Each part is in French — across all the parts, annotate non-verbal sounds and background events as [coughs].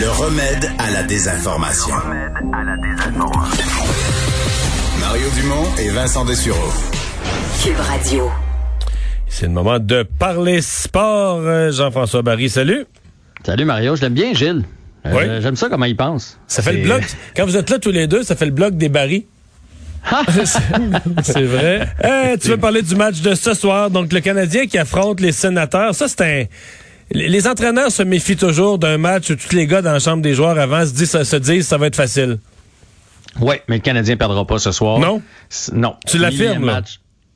Le remède à la désinformation. Mario Dumont et Vincent Dessureau. Cube Radio. C'est le moment de parler sport. Euh, Jean-François Barry, salut. Salut Mario, je l'aime bien, Gilles. Euh, Oui. J'aime ça comment il pense. Ça fait le bloc. Quand vous êtes là tous les deux, ça fait le bloc des Barry. [laughs] C'est vrai. [laughs] Euh, tu veux parler du match de ce soir. Donc, le Canadien qui affronte les sénateurs. Ça, c'est un... Les entraîneurs se méfient toujours d'un match où tous les gars dans la chambre des joueurs avant se disent, se disent ça va être facile. Ouais, mais le Canadien perdra pas ce soir. Non? Non. Tu l'affirmes.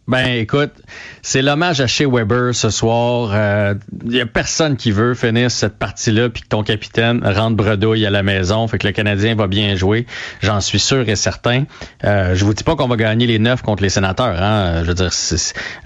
Ben écoute, c'est l'hommage à Shea Weber ce soir. Il y a personne qui veut finir cette partie-là puis que ton capitaine rentre bredouille à la maison. Fait que le Canadien va bien jouer. J'en suis sûr et certain. Euh, je vous dis pas qu'on va gagner les neuf contre les sénateurs. Hein. Je veux dire,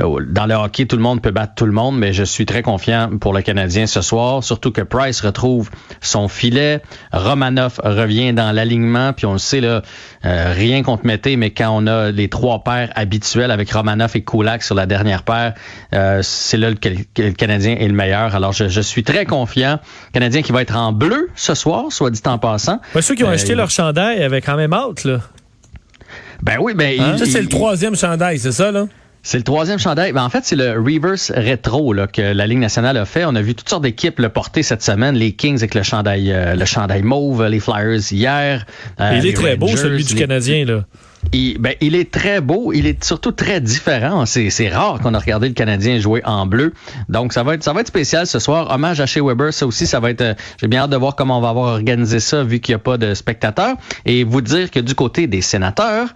euh, dans le hockey, tout le monde peut battre tout le monde, mais je suis très confiant pour le Canadien ce soir. Surtout que Price retrouve son filet. Romanov revient dans l'alignement. Puis on le sait, là, euh, rien contre Mété, mais quand on a les trois paires habituels avec Et Kulak sur la dernière paire, euh, c'est là que le, le Canadien est le meilleur. Alors je, je suis très confiant. Canadien qui va être en bleu ce soir, soit dit en passant. Ouais, ceux qui ont Euh, acheté il- leur chandail avaient quand même hâte, là. Ben oui, ben Hein? il- Ça, c'est il- le troisième chandail, c'est ça, là? C'est le troisième chandail. Ben, en fait, c'est le reverse rétro là, que la Ligue nationale a fait. On a vu toutes sortes d'équipes le porter cette semaine. Les Kings avec le chandail, euh, le chandail mauve, les Flyers hier. euh, il est très beau, celui du les- Canadien, là. Il, ben, il est très beau. Il est surtout très différent. C'est, c'est rare qu'on a regardé le Canadien jouer en bleu. Donc, ça va être, ça va être spécial ce soir. Hommage à Shea Weber. Ça aussi, ça va être, euh, j'ai bien hâte de voir comment on va avoir organisé ça vu qu'il n'y a pas de spectateurs. Et vous dire que du côté des sénateurs,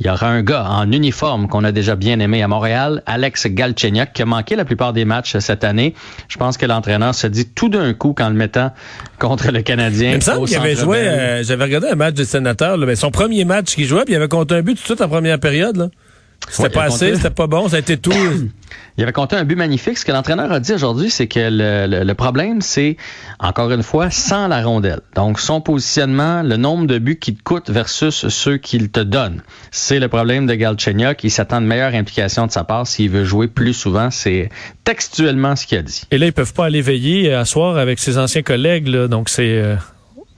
il y aura un gars en uniforme qu'on a déjà bien aimé à Montréal, Alex Galchenyuk, qui a manqué la plupart des matchs cette année. Je pense que l'entraîneur se dit tout d'un coup qu'en le mettant contre le Canadien. Il me semble qu'il avait joué, euh, j'avais regardé un match des sénateurs, là, ben, son premier match qu'il jouait, puis il avait compté un but tout de suite en première période. là. C'était pas assez, c'était pas bon, ça a été tout. [coughs] Il avait compté un but magnifique. Ce que l'entraîneur a dit aujourd'hui, c'est que le, le- le problème, c'est, encore une fois, sans la rondelle. Donc, son positionnement, le nombre de buts qu'il te coûte versus ceux qu'il te donne. C'est le problème de Galchenyuk. Il s'attend de meilleure implication de sa part s'il veut jouer plus souvent. C'est textuellement ce qu'il a dit. Et là, ils peuvent pas aller veiller à soir avec ses anciens collègues, là. Donc, c'est. euh,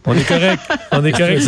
on est correct. on est correct.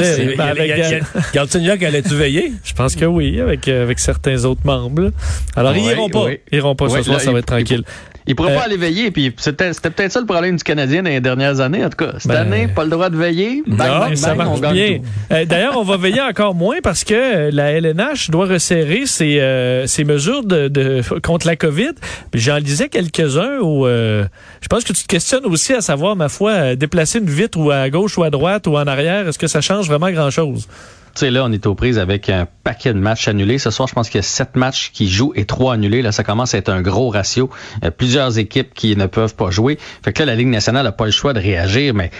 Galchenyuk, allait-tu veiller? je pense que oui, avec, euh, avec certains autres membres. Alors, ils iront pas. oui. Ils iront pas Oui, ce soir, là, ça va être tranquille. Il pourrait Euh, pas aller veiller, puis c'était c'était peut-être ça le problème du Canadien dans les dernières années, en tout cas. Cette Ben, année, pas le droit de veiller. Bang, non, bang, ça bang, on marche bien. Euh, D'ailleurs, on va veiller encore moins parce que la LNH doit resserrer ses, euh, ses mesures de, de- contre la COVID. J'en lisais quelques-uns où je pense que tu te questionnes aussi à savoir, ma foi, déplacer une vitre ou à gauche ou à droite ou en arrière, est-ce que ça change vraiment grand-chose? Tu sais, là, on est aux prises avec un paquet de matchs annulés. Ce soir, je pense qu'il y a sept matchs qui jouent et trois annulés. Là, ça commence à être un gros ratio. Euh, plusieurs équipes qui ne peuvent pas jouer. Fait que là, la Ligue nationale n'a pas le choix de réagir, mais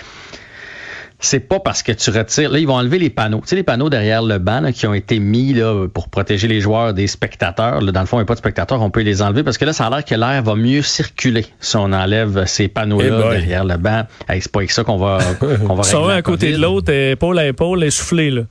c'est pas parce que tu retires. Là, ils vont enlever les panneaux. Tu sais, les panneaux derrière le banc là, qui ont été mis là, pour protéger les joueurs des spectateurs. Là, dans le fond, il n'y a pas de spectateurs, on peut les enlever parce que là, ça a l'air que l'air va mieux circuler si on enlève ces Eh panneaux-là boy. derrière le banc. Hey, c'est pas avec ça qu'on va, [laughs] qu'on va régler un la à côté de l'autre, épaule à épaule, essoufflés, là.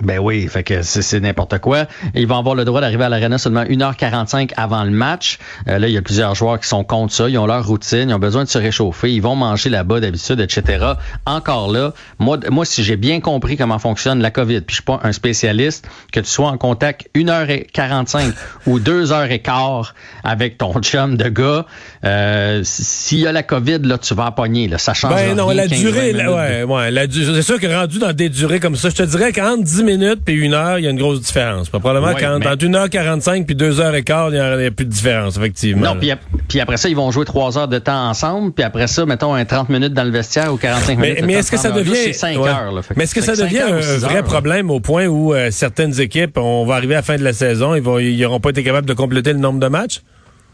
Ben oui, fait que c'est n'importe quoi. Ils vont avoir le droit d'arriver à l'arena seulement 1h45 avant le match. Euh, là, il y a plusieurs joueurs qui sont contre ça. Ils ont leur routine, ils ont besoin de se réchauffer, ils vont manger là-bas d'habitude, etc. Encore là, moi, moi, si j'ai bien compris comment fonctionne la COVID, puis je suis pas un spécialiste, que tu sois en contact 1h45 [laughs] ou 2h15 avec ton chum de gars, euh, s'il y a la COVID, là, tu vas en pogner. Là. Ça change Ben non, rien, la 15, durée, 20 là, minutes. ouais, ouais, la c'est sûr que rendu dans des durées comme ça, je te dirais qu'entre 10 minutes puis une heure, il y a une grosse différence. Probablement Ouais, mais- entre 1h45 puis 2h15, il n'y a, il y a plus de différence, effectivement. Non, puis, ap- puis après ça, ils vont jouer trois heures de temps ensemble, puis après ça, mettons un 30 minutes dans le vestiaire ou 45 mais, minutes. mais est-ce que ça devient C'est 5 ouais. heures. Là. Fait que- Mais est-ce que ça devient un vrai heures, problème au point où euh, certaines équipes, on va arriver à la fin de la saison, ils vont ils n'auront pas été capables de compléter le nombre de matchs?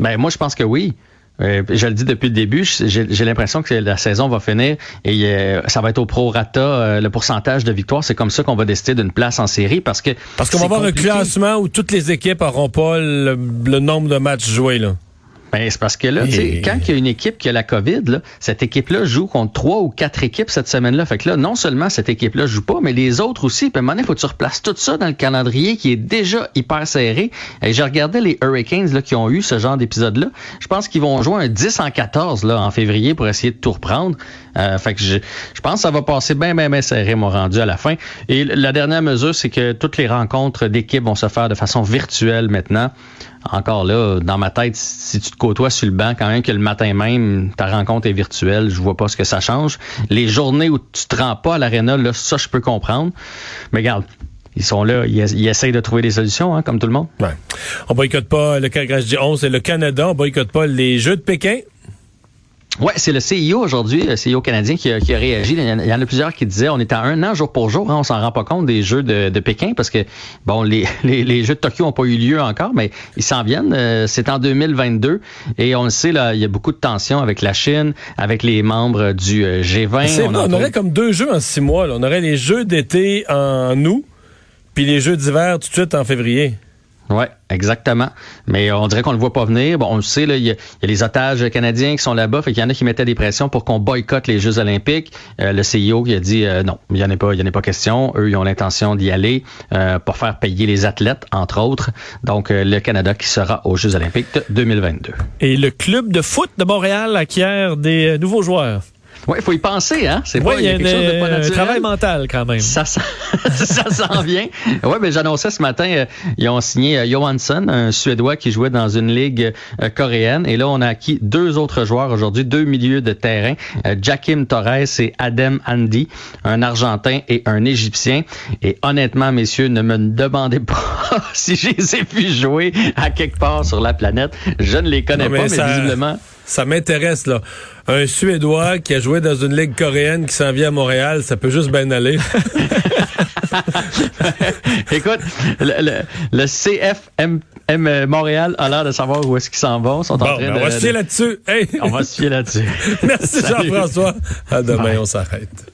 Ben, moi, je pense que oui. Euh, je le dis depuis le début, j'ai l'impression que la saison va finir et euh, ça va être au prorata, euh, le pourcentage de victoires. C'est comme ça qu'on va décider d'une place en série parce que Parce qu'on va avoir un classement où toutes les équipes n'auront pas le, le nombre de matchs joués. Là. Ben, c'est parce que là, tu sais, Et- quand il y a une équipe qui a la COVID, là, cette équipe-là joue contre trois ou quatre équipes cette semaine-là. Fait que là, non seulement cette équipe-là joue pas, mais les autres aussi. Puis à un moment donné, faut que tu replaces tout ça dans le calendrier qui est déjà hyper serré. Et j'ai regardé les Hurricanes là, qui ont eu ce genre d'épisode-là. Je pense qu'ils vont jouer un 10 en 14 là, en février pour essayer de tout reprendre. Euh, fait que je, je pense que ça va passer bien, bien, bien serré, mon rendu à la fin. Et la dernière mesure, c'est que toutes les rencontres d'équipes vont se faire de façon virtuelle maintenant. Encore là, dans ma tête, si tu te côtoies sur le banc, quand même que le matin même, ta rencontre est virtuelle, je vois pas ce que ça change. Les journées où tu te rends pas à l'aréna, là, ça, je peux comprendre. Mais regarde, ils sont là, ils, essayent de trouver des solutions, hein, comme tout le monde. Ouais. On boycotte pas le quand je dis 11, c'est le Canada. On boycotte pas les Jeux de Pékin. Ouais, c'est le CIO aujourd'hui, le CIO canadien qui a, qui a réagi. Il y, en a, plusieurs qui disaient on est à un an jour pour jour, hein, on s'en rend pas compte des Jeux de, de Pékin parce que bon, les, [laughs] les, les Jeux de Tokyo n'ont pas eu lieu encore, mais ils s'en viennent. Euh, c'est en 2022 et on le sait là, il y a beaucoup de tensions avec la Chine, avec les membres du euh, G20. C'est On aurait comme deux jeux en six mois. là. On aurait les Jeux d'été en août, puis les Jeux d'hiver tout de suite en février. Ouais, exactement. Mais on dirait qu'on le voit pas venir. Bon, on le sait, là, il y, a les otages canadiens qui sont là-bas, fait qu'il y en a qui mettaient des pressions pour qu'on boycotte les Jeux olympiques. Euh, le CIO qui a dit euh, non, il y en a pas, il y en a pas question. Eux, ils ont l'intention d'y aller euh, pour faire payer les athlètes, entre autres. Donc, le Canada qui sera aux Jeux olympiques de 2022. Et le club de foot de Montréal acquiert des nouveaux joueurs. Ouais, il faut y penser, hein. C'est Oui, pas il y a, quelque chose de pas un naturel. travail mental quand même. Ça, ça, [laughs] ça s'en vient. Ouais, ben j'annonçais ce matin, euh, ils ont signé euh, Johansson, un Suédois qui jouait dans une ligue euh, coréenne. Et là, on a acquis deux autres joueurs aujourd'hui, deux milieux de terrain, euh, Jakim Torres et Adem Andy, un Argentin et un Égyptien. Et honnêtement, messieurs, ne me demandez pas [laughs] si je les ai vus jouer à quelque part sur la planète. Je ne les connais Non, mais pas, mais ça- visiblement. Ça m'intéresse, là. Un Suédois qui a joué dans une ligue coréenne qui s'en vient à Montréal, ça peut juste bien aller. [laughs] Écoute, le, le, le CFM M- Montréal a l'air de savoir où est-ce qu'ils s'en vont. Sont en Bon, train ben, de, on va se fier de- là-dessus. Hey! On va se fier là-dessus. [laughs] Merci. Jean-François. À demain, Bye. on s'arrête.